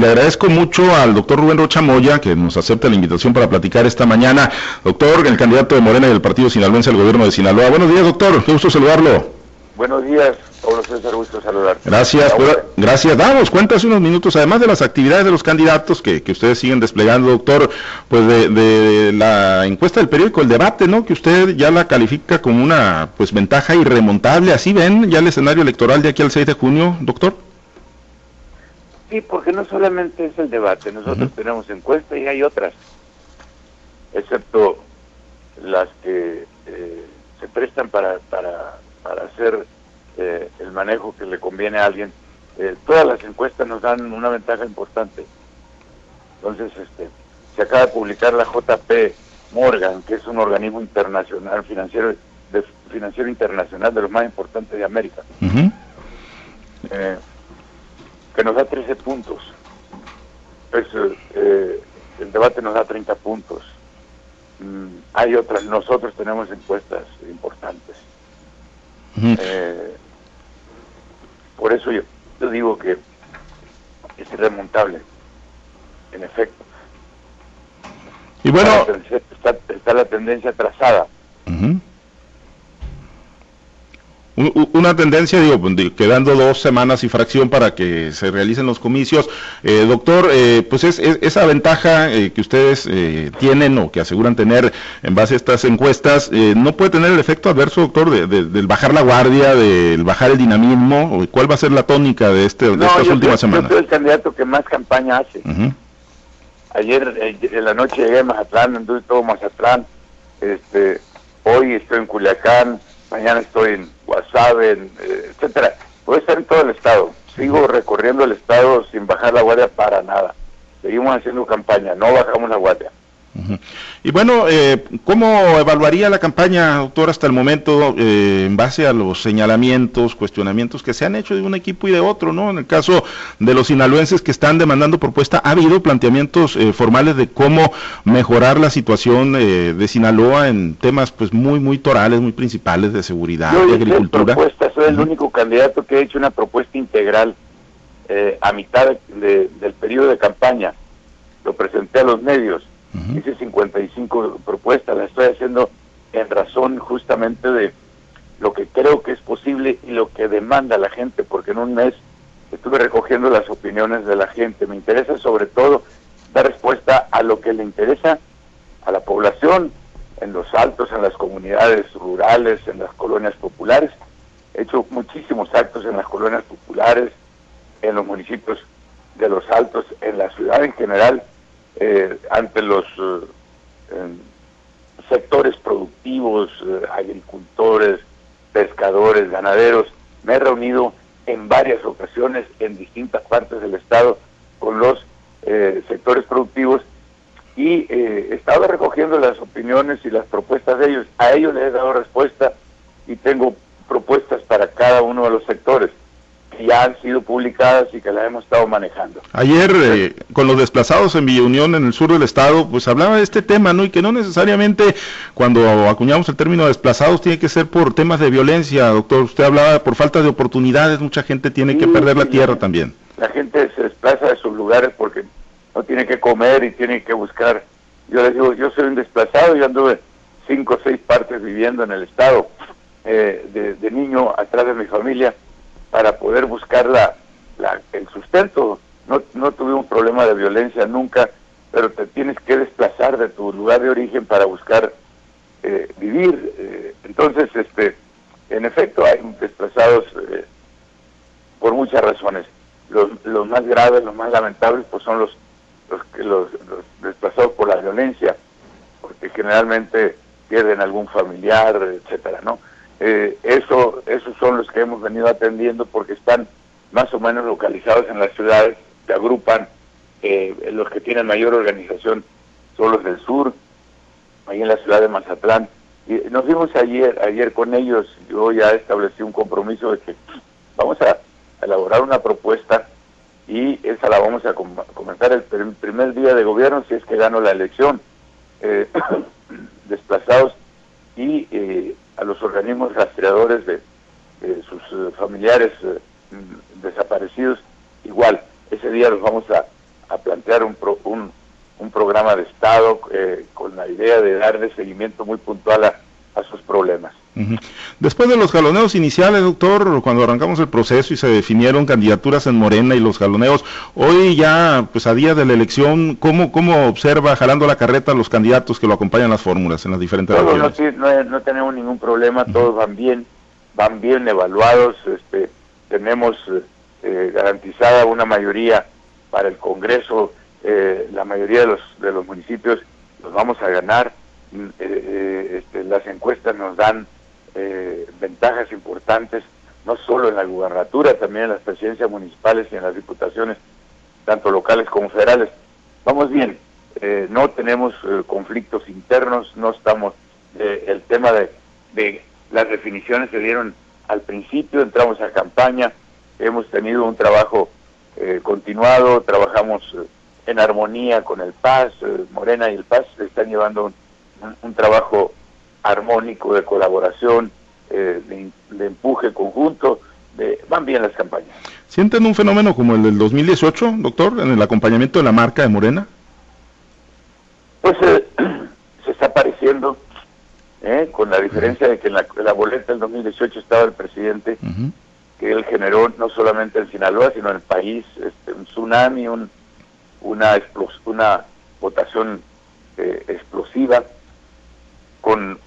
Le agradezco mucho al doctor Rubén Rocha Moya que nos acepta la invitación para platicar esta mañana. Doctor, el candidato de Morena y del Partido Sinaloense al gobierno de Sinaloa. Buenos días, doctor. Qué gusto saludarlo. Buenos días, Pablo César, gusto saludarte. Gracias, gracias. Damos cuenta hace unos minutos, además de las actividades de los candidatos que, que ustedes siguen desplegando, doctor, pues de, de, la encuesta del periódico El Debate, ¿no? Que usted ya la califica como una pues ventaja irremontable. ¿Así ven ya el escenario electoral de aquí al 6 de junio, doctor? Sí, porque no solamente es el debate, nosotros tenemos encuestas y hay otras, excepto las que eh, se prestan para, para, para hacer eh, el manejo que le conviene a alguien. Eh, todas las encuestas nos dan una ventaja importante. Entonces, este, se acaba de publicar la JP Morgan, que es un organismo internacional financiero de, financiero internacional de los más importantes de América que nos da 13 puntos. Pues, eh, el debate nos da 30 puntos. Mm, hay otras, nosotros tenemos encuestas importantes. Eh, por eso yo, digo que es irremontable, en efecto. Y bueno, está, la tendencia trazada una tendencia, digo, quedando dos semanas y fracción para que se realicen los comicios. Eh, doctor, eh, pues es, esa ventaja eh, que ustedes tienen o que aseguran tener en base a estas encuestas, ¿no puede tener el efecto adverso, doctor, de, del bajar la guardia, del bajar el dinamismo? ¿Cuál va a ser la tónica de, este, de estas últimas semanas? Yo soy el candidato que más campaña hace. Ayer en la noche llegué a Mazatlán, anduve todo Mazatlán. Este, hoy estoy en Culiacán, mañana estoy en Guasave, eh, etcétera. Puedo estar en todo el estado. Sigo recorriendo el estado sin bajar la guardia para nada. Seguimos haciendo campaña, no bajamos la guardia. Y bueno, eh, ¿cómo evaluaría la campaña, doctor, hasta el momento, eh, en base a los señalamientos, cuestionamientos que se han hecho de un equipo y de otro, ¿no? En el caso de los sinaloenses que están demandando propuesta, ¿ha habido planteamientos eh, formales de cómo mejorar la situación de Sinaloa en temas, pues, muy, muy torales, muy principales de seguridad, de agricultura? Propuesta, soy el único candidato que ha hecho una propuesta integral a mitad del periodo de campaña. Lo presenté a los medios Hice 55 propuestas, las estoy haciendo en razón justamente de lo que creo que es posible y lo que demanda la gente, porque en un mes estuve recogiendo las opiniones de la gente. Me interesa sobre todo dar respuesta a lo que le interesa a la población en los altos, en las comunidades rurales, en las colonias populares. He hecho muchísimos actos en las colonias populares, en los municipios de los altos, en la ciudad en general eh, ante los eh, sectores productivos, eh, agricultores, pescadores, ganaderos. Me he reunido en varias ocasiones en distintas partes del estado con los sectores productivos y he estado recogiendo las opiniones y las propuestas de ellos. A ellos les he dado respuesta y tengo propuestas para cada uno de los sectores ya han sido publicadas y que las hemos estado manejando. Ayer, eh, con los desplazados en Villa Unión, en el sur del estado, pues hablaba de este tema, ¿no? Y que no necesariamente cuando acuñamos el término desplazados tiene que ser por temas de violencia, doctor. Usted hablaba por falta de oportunidades, mucha gente tiene que perder la tierra también. La gente se desplaza de sus lugares porque no tiene que comer y tiene que buscar. Yo les digo, yo soy un desplazado, y anduve cinco o seis partes viviendo en el estado, eh, de, de niño atrás de mi familia para poder buscar la, el sustento. No, no tuvimos problema de violencia nunca, pero te tienes que desplazar de tu lugar de origen para buscar eh, vivir. Eh, entonces, este, en efecto, hay desplazados eh, por muchas razones. Los, los más graves, los más lamentables, pues son los, los, los, los desplazados por la violencia, porque generalmente pierden algún familiar, etcétera, ¿no? Eh, eso, esos son los que hemos venido atendiendo porque están más o menos localizados en las ciudades, se agrupan, eh, los que tienen mayor organización son los del sur, ahí en la ciudad de Mazatlán. Y nos vimos ayer, ayer con ellos, yo ya establecí un compromiso de que vamos a elaborar una propuesta y esa la vamos a comenzar el primer día de gobierno si es que gano la elección. Eh, desplazados y eh, a los organismos rastreadores de, sus eh, familiares eh, desaparecidos, igual, ese día los vamos a, plantear un, un, un, programa de Estado eh, con la idea de darle seguimiento muy puntual a, a sus problemas. Después de los jaloneos iniciales, doctor, cuando arrancamos el proceso y se definieron candidaturas en Morena y los jaloneos, hoy ya, pues a día de la elección, ¿cómo, cómo observa jalando la carreta los candidatos que lo acompañan las fórmulas en las diferentes todos No, no, tenemos ningún problema, todos van bien, van bien evaluados, este, tenemos eh, garantizada una mayoría para el Congreso, eh, la mayoría de los, de los municipios los vamos a ganar, mm, eh, este, las encuestas nos dan eh, ventajas importantes, no solo en la gubernatura, también en las presidencias municipales y en las diputaciones, tanto locales como federales. Vamos bien, eh, no tenemos eh, conflictos internos, no estamos, el tema de, de las definiciones se dieron al principio, entramos a campaña, hemos tenido un trabajo continuado, trabajamos en armonía con el Paz, Morena y el Paz están llevando un trabajo armónico de colaboración, eh, de, empuje conjunto, de, van bien las campañas. ¿Sienten un fenómeno como el del 2018, doctor, en el acompañamiento de la marca de Morena? Pues eh, se está apareciendo, eh, con la diferencia de que en la, boleta del 2018 estaba el presidente, que él generó no solamente en Sinaloa, sino en el país, este, un tsunami, un, una, una votación explosiva, con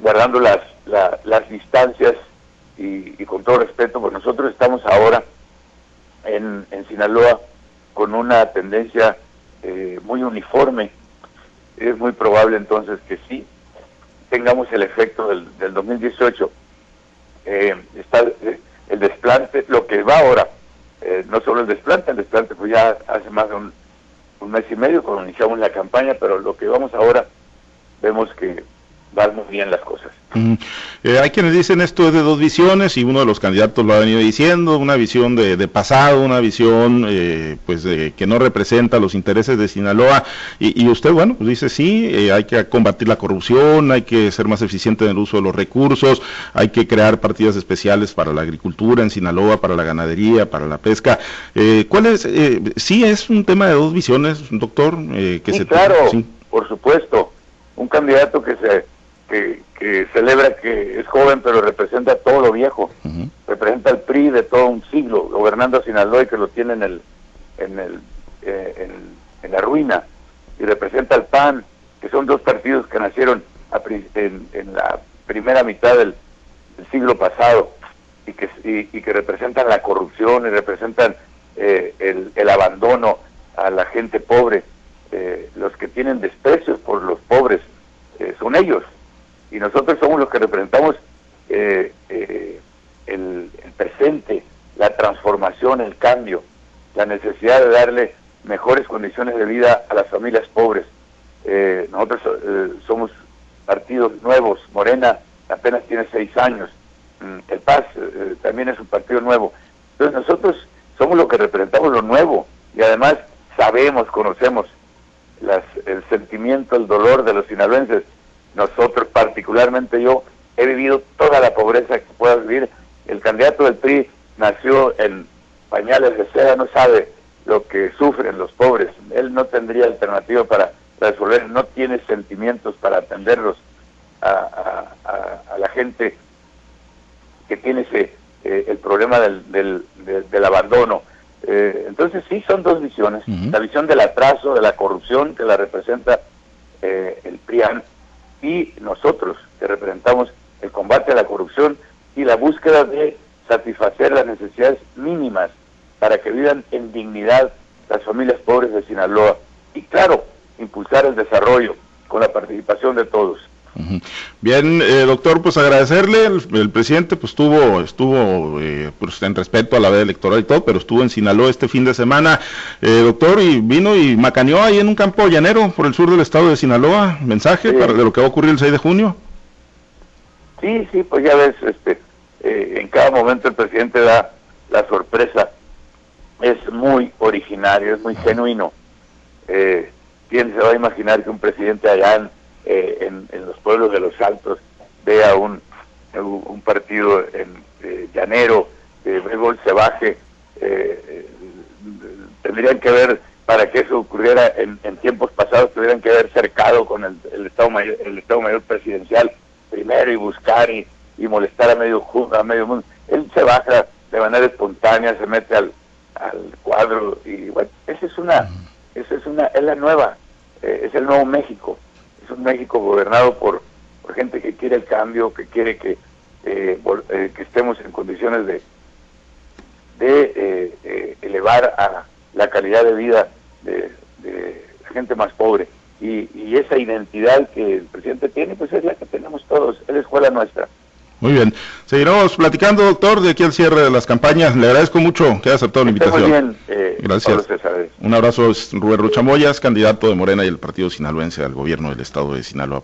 guardando las, las distancias y, con todo respeto, pues nosotros estamos ahora en, en Sinaloa con una tendencia eh, muy uniforme. Es muy probable entonces que sí tengamos el efecto del, del 2018. Eh, está eh, el desplante, lo que va ahora, no solo el desplante, el desplante pues ya hace más de un, un mes y medio cuando iniciamos la campaña, pero lo que vamos ahora vemos que van muy bien las cosas. Eh, hay quienes dicen esto es de dos visiones y uno de los candidatos lo ha venido diciendo, una visión de, pasado, una visión eh, pues de, que no representa los intereses de Sinaloa y, usted bueno pues dice sí, eh, hay que combatir la corrupción, hay que ser más eficiente en el uso de los recursos, hay que crear partidas especiales para la agricultura en Sinaloa, para la ganadería, para la pesca. ¿Cuál es? sí es un tema de dos visiones, doctor. que sí, se claro, por supuesto. Un candidato que se que, celebra que es joven pero representa todo lo viejo, representa el PRI de todo un siglo, gobernando a Sinaloa y que lo tiene en, el, en, el, eh, en, la ruina, y representa al PAN, que son dos partidos que nacieron en, en, la primera mitad del, siglo pasado y que, y, que representan la corrupción y representan eh, el, el, abandono a la gente pobre. Eh, los que tienen desprecios por los pobres son ellos, y nosotros somos los que representamos eh, eh, el, presente, la transformación, el cambio, la necesidad de darle mejores condiciones de vida a las familias pobres. Eh, nosotros somos partidos nuevos, Morena apenas tiene seis años, mm, el Paz también es un partido nuevo. Entonces nosotros somos los que representamos lo nuevo y además sabemos, conocemos las, el sentimiento, el dolor de los sinaloenses nosotros, particularmente yo, he vivido toda la pobreza que pueda vivir. El candidato del PRI nació en pañales de seda, no sabe lo que sufren los pobres. Él no tendría alternativa para resolver, no tiene sentimientos para atenderlos a, la gente que tiene ese eh, el problema del, del, abandono. Eh, entonces sí, son dos visiones. La visión del atraso, de la corrupción que la representa eh, el PRIAN y nosotros que representamos el combate a la corrupción y la búsqueda de satisfacer las necesidades mínimas para que vivan en dignidad las familias pobres de Sinaloa. Y claro, impulsar el desarrollo con la participación de todos. Bien, eh, doctor, pues agradecerle, el, presidente pues estuvo, estuvo eh, pues, en respeto a la veda electoral y todo, pero estuvo en Sinaloa este fin de semana, eh, doctor, y vino y macaneó ahí en un campo llanero por el sur del estado de Sinaloa, mensaje para de lo que va a ocurrir el 6 de junio. Sí, sí, pues ya ves, este, en cada momento el presidente da la sorpresa, es muy originario, es muy genuino. ¿Quién se va a imaginar que un presidente allá en eh, en, los pueblos de los Altos vea un, un partido en eh, llanero, de béisbol se baje, eh, tendrían que ver para que eso ocurriera en, tiempos pasados, tuvieran que haber cercado con el, Estado Mayor, el Estado Mayor presidencial primero y buscar y, molestar a medio, a medio mundo. Él se baja de manera espontánea, se mete al, cuadro y bueno, esa es una, esa es una, es la nueva, eh, es el nuevo México, es un México gobernado por, por gente que quiere el cambio, que quiere que, eh, eh, que estemos en condiciones de, de elevar a la calidad de vida de, la gente más pobre. Y, y, esa identidad que el presidente tiene, pues es la que tenemos todos, es la escuela nuestra. Muy bien. Seguiremos platicando, doctor, de aquí al cierre de las campañas. Le agradezco mucho que haya aceptado la invitación. Muy bien. Eh, Gracias. Un abrazo, Rubén Ruchamoyas, candidato de Morena y el Partido Sinaloense al gobierno del estado de Sinaloa.